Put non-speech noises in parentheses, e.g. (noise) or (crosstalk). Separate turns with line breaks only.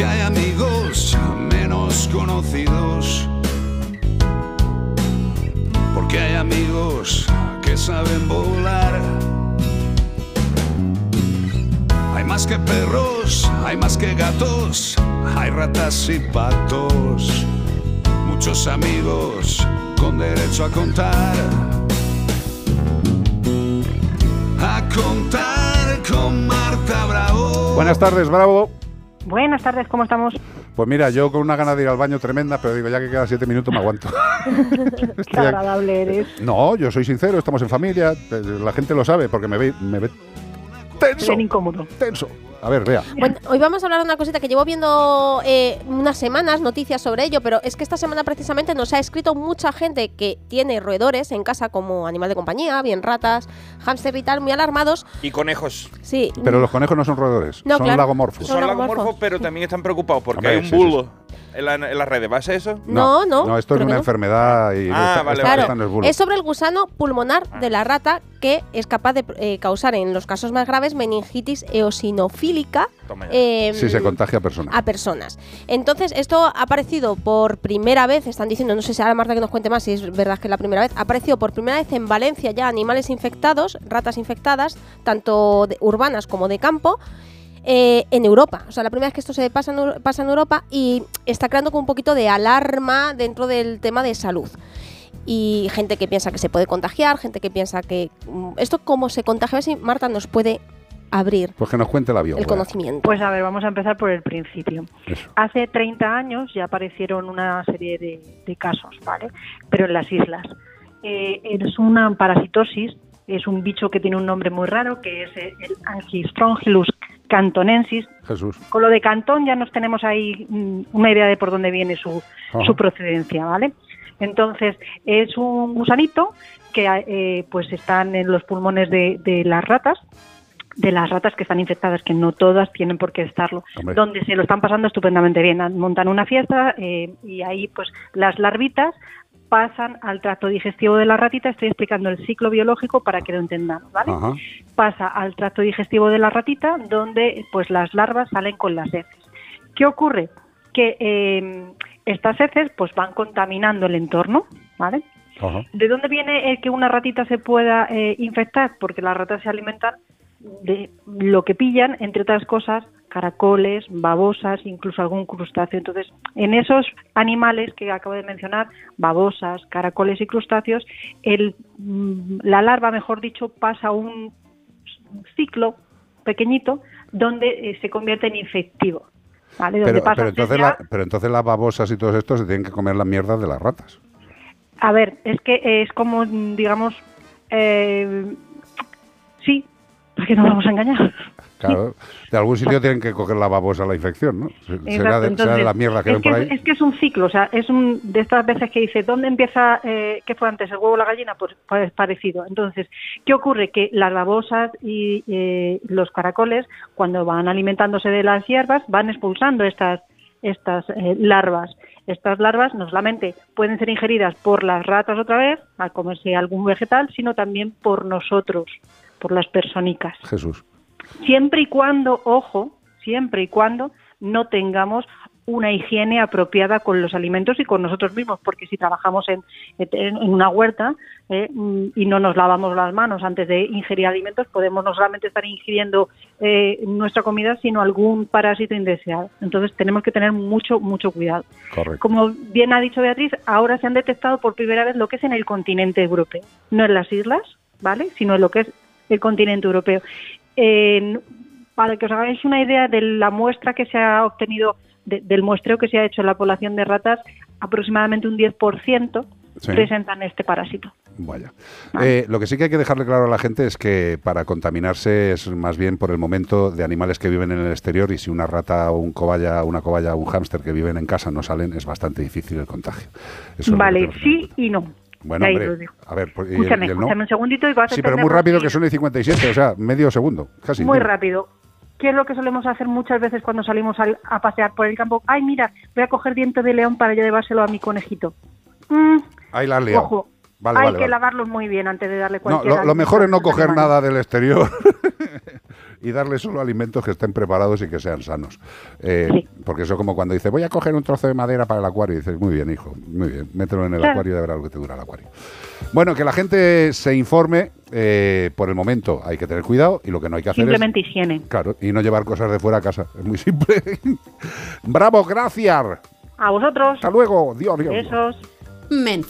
porque hay amigos menos conocidos, porque hay amigos que saben volar. Hay más que perros, hay más que gatos, hay ratas y patos, muchos amigos con derecho a contar. A contar con Marta Bravo.
Buenas tardes, Bravo.
Buenas tardes, ¿cómo estamos?
Pues mira, yo con una gana de ir al baño tremenda, pero digo, ya que quedan siete minutos me aguanto. (laughs)
Qué agradable eres.
No, yo soy sincero, estamos en familia, eh, la gente lo sabe porque me ve, me ve tenso,
Bien incómodo.
tenso. A ver, vea.
Bueno, hoy vamos a hablar de una cosita que llevo viendo eh, unas semanas, noticias sobre ello, pero es que esta semana precisamente nos ha escrito mucha gente que tiene roedores en casa como animal de compañía, bien ratas, hámster y tal, muy alarmados.
Y conejos.
Sí.
Pero los conejos no son roedores,
No,
son
claro.
lagomorfos.
Son
Son
lagomorfos.
pero también están preocupados porque
Hombre,
hay un
sí,
en, la- en las redes. ¿Va a ser eso?
No, no.
No, esto es una
no.
enfermedad y
Ah, vale,
Claro,
es bulo.
es sobre el gusano pulmonar de la rata que es capaz de eh, causar en los casos más graves meningitis eosinofílica eh,
Sí, se contagia a personas.
a personas. Entonces, esto ha aparecido por primera vez, están diciendo, no sé si ahora Marta que nos cuente más si es verdad que es la primera vez, ha aparecido por primera vez en Valencia ya animales infectados, ratas infectadas, tanto de- urbanas como de campo. Eh, en Europa, o sea, la primera vez que esto se pasa en, pasa en Europa y está creando como un poquito de alarma dentro del tema de salud. Y gente que piensa que se puede contagiar, gente que piensa que. mm, ¿Esto cómo se contagia? A ver si Marta nos puede abrir
Pues que nos cuente la bióloga.
el conocimiento.
Pues a ver, vamos a empezar por el principio.
Eso.
Hace 30 años ya aparecieron una serie de, de casos, ¿vale? Pero en las islas. Eh, es una parasitosis, es un bicho que tiene un nombre muy raro, que es el Angistrongylus cantonensis.
Jesús.
Con lo de cantón ya nos tenemos ahí mm, una idea de por dónde viene su,
Ajá.
su procedencia, ¿vale? Entonces, es un gusanito que eh, pues están en los pulmones de, de las ratas, de las ratas que están infectadas, que no todas tienen por qué estarlo,
Hombre.
donde se lo están pasando estupendamente bien. Montan una fiesta eh, y ahí pues las larvitas pasan al tracto digestivo de la ratita. Estoy explicando el ciclo biológico para que lo entendamos, ¿vale?
Ajá.
pasa al tracto digestivo de la ratita, donde pues las larvas salen con las heces. ¿Qué ocurre? Que eh, estas heces pues van contaminando el entorno, ¿vale?
Ajá.
¿De dónde viene el que una ratita se pueda eh, infectar? Porque las ratas se alimentan de lo que pillan, entre otras cosas, caracoles, babosas, incluso algún crustáceo. Entonces, en esos animales que acabo de mencionar, babosas, caracoles y crustáceos, el, mm, la larva, mejor dicho, pasa un ciclo pequeñito donde eh, se convierte en infectivo. ¿vale? Donde
Pero,
pasa
pero, entonces la- pero entonces las babosas y todo esto se tienen que comer las mierdas de las ratas.
A ver, es que es como, mm, digamos, eh, porque no vamos a engañar.
Claro, de algún sitio tienen que coger la babosa la infección, ¿no?
Exacto,
de, será de
entonces,
la mierda que ven por
que,
ahí.
Es que es un ciclo, o sea, es un de estas veces que dice, ¿dónde empieza, eh, qué fue antes, el huevo o la gallina? Pues, pues parecido. Entonces, ¿qué ocurre? Que las babosas y eh, los caracoles, cuando van alimentándose de las hierbas, van expulsando estas, estas eh, larvas. Estas larvas no solamente pueden ser ingeridas por las ratas otra vez, al comerse algún vegetal, sino también por nosotros, por las personicas
Jesús.
siempre y cuando, ojo, siempre y cuando no tengamos una higiene apropiada con los alimentos y con nosotros mismos, porque si trabajamos en, en una huerta eh, y no nos lavamos las manos antes de ingerir alimentos, podemos no solamente estar ingiriendo eh, nuestra comida, sino algún parásito indeseado. Entonces tenemos que tener mucho, mucho cuidado.
Correcto.
Como bien ha dicho Beatriz, ahora se han detectado por primera vez lo que es en el continente europeo, no en las islas, ¿vale? Sino en lo que es el continente europeo. En- para que os hagáis una idea de la muestra que se ha obtenido, de- del muestreo que se ha hecho en la población de ratas, aproximadamente un 10%
Sí.
presentan este parásito.
Vaya. Eh, lo que sí que hay que dejarle claro a la gente es que para contaminarse es más bien por el momento de animales que viven en el exterior y si una rata o un cobaya, una cobaya o un hámster que viven en casa no salen, es bastante difícil el contagio. Eso
vale, sí y no.
Bueno, hombre, a ver, pues, el-
Escúchame,
y el no.
escúchame un segundito y vas a
Sí, pero muy rápido que son y 57, o sea, medio segundo, casi.
Muy rápido. ¿Qué es lo que solemos hacer muchas veces cuando salimos al- a, pasear por el campo? Ay, mira, voy a coger diente de león para yo llevárselo a mi conejito. Mm,
Ahí la has liado.
ojo,
Vale,
hay
vale,
que
vale.
lavarlos muy bien antes de darle
No,
cualquier
lo, mejor es no coger
animales.
nada del exterior (laughs) y darle solo alimentos que estén preparados y que sean sanos. Eh,
Sí.
Porque eso como cuando dice, voy a coger un trozo de madera para el acuario, y dices, muy bien, hijo, muy bien, mételo en el
Claro.
acuario y verás lo que te dura el acuario. Bueno, que la gente se informe, eh, por el momento hay que tener cuidado y lo que no hay que hacer
Simplemente higiene.
es... Claro, y no llevar cosas de fuera a casa, es muy simple. (laughs) Bravo, gracias.
A vosotros.
Hasta luego, Dios, Dios.
Besos.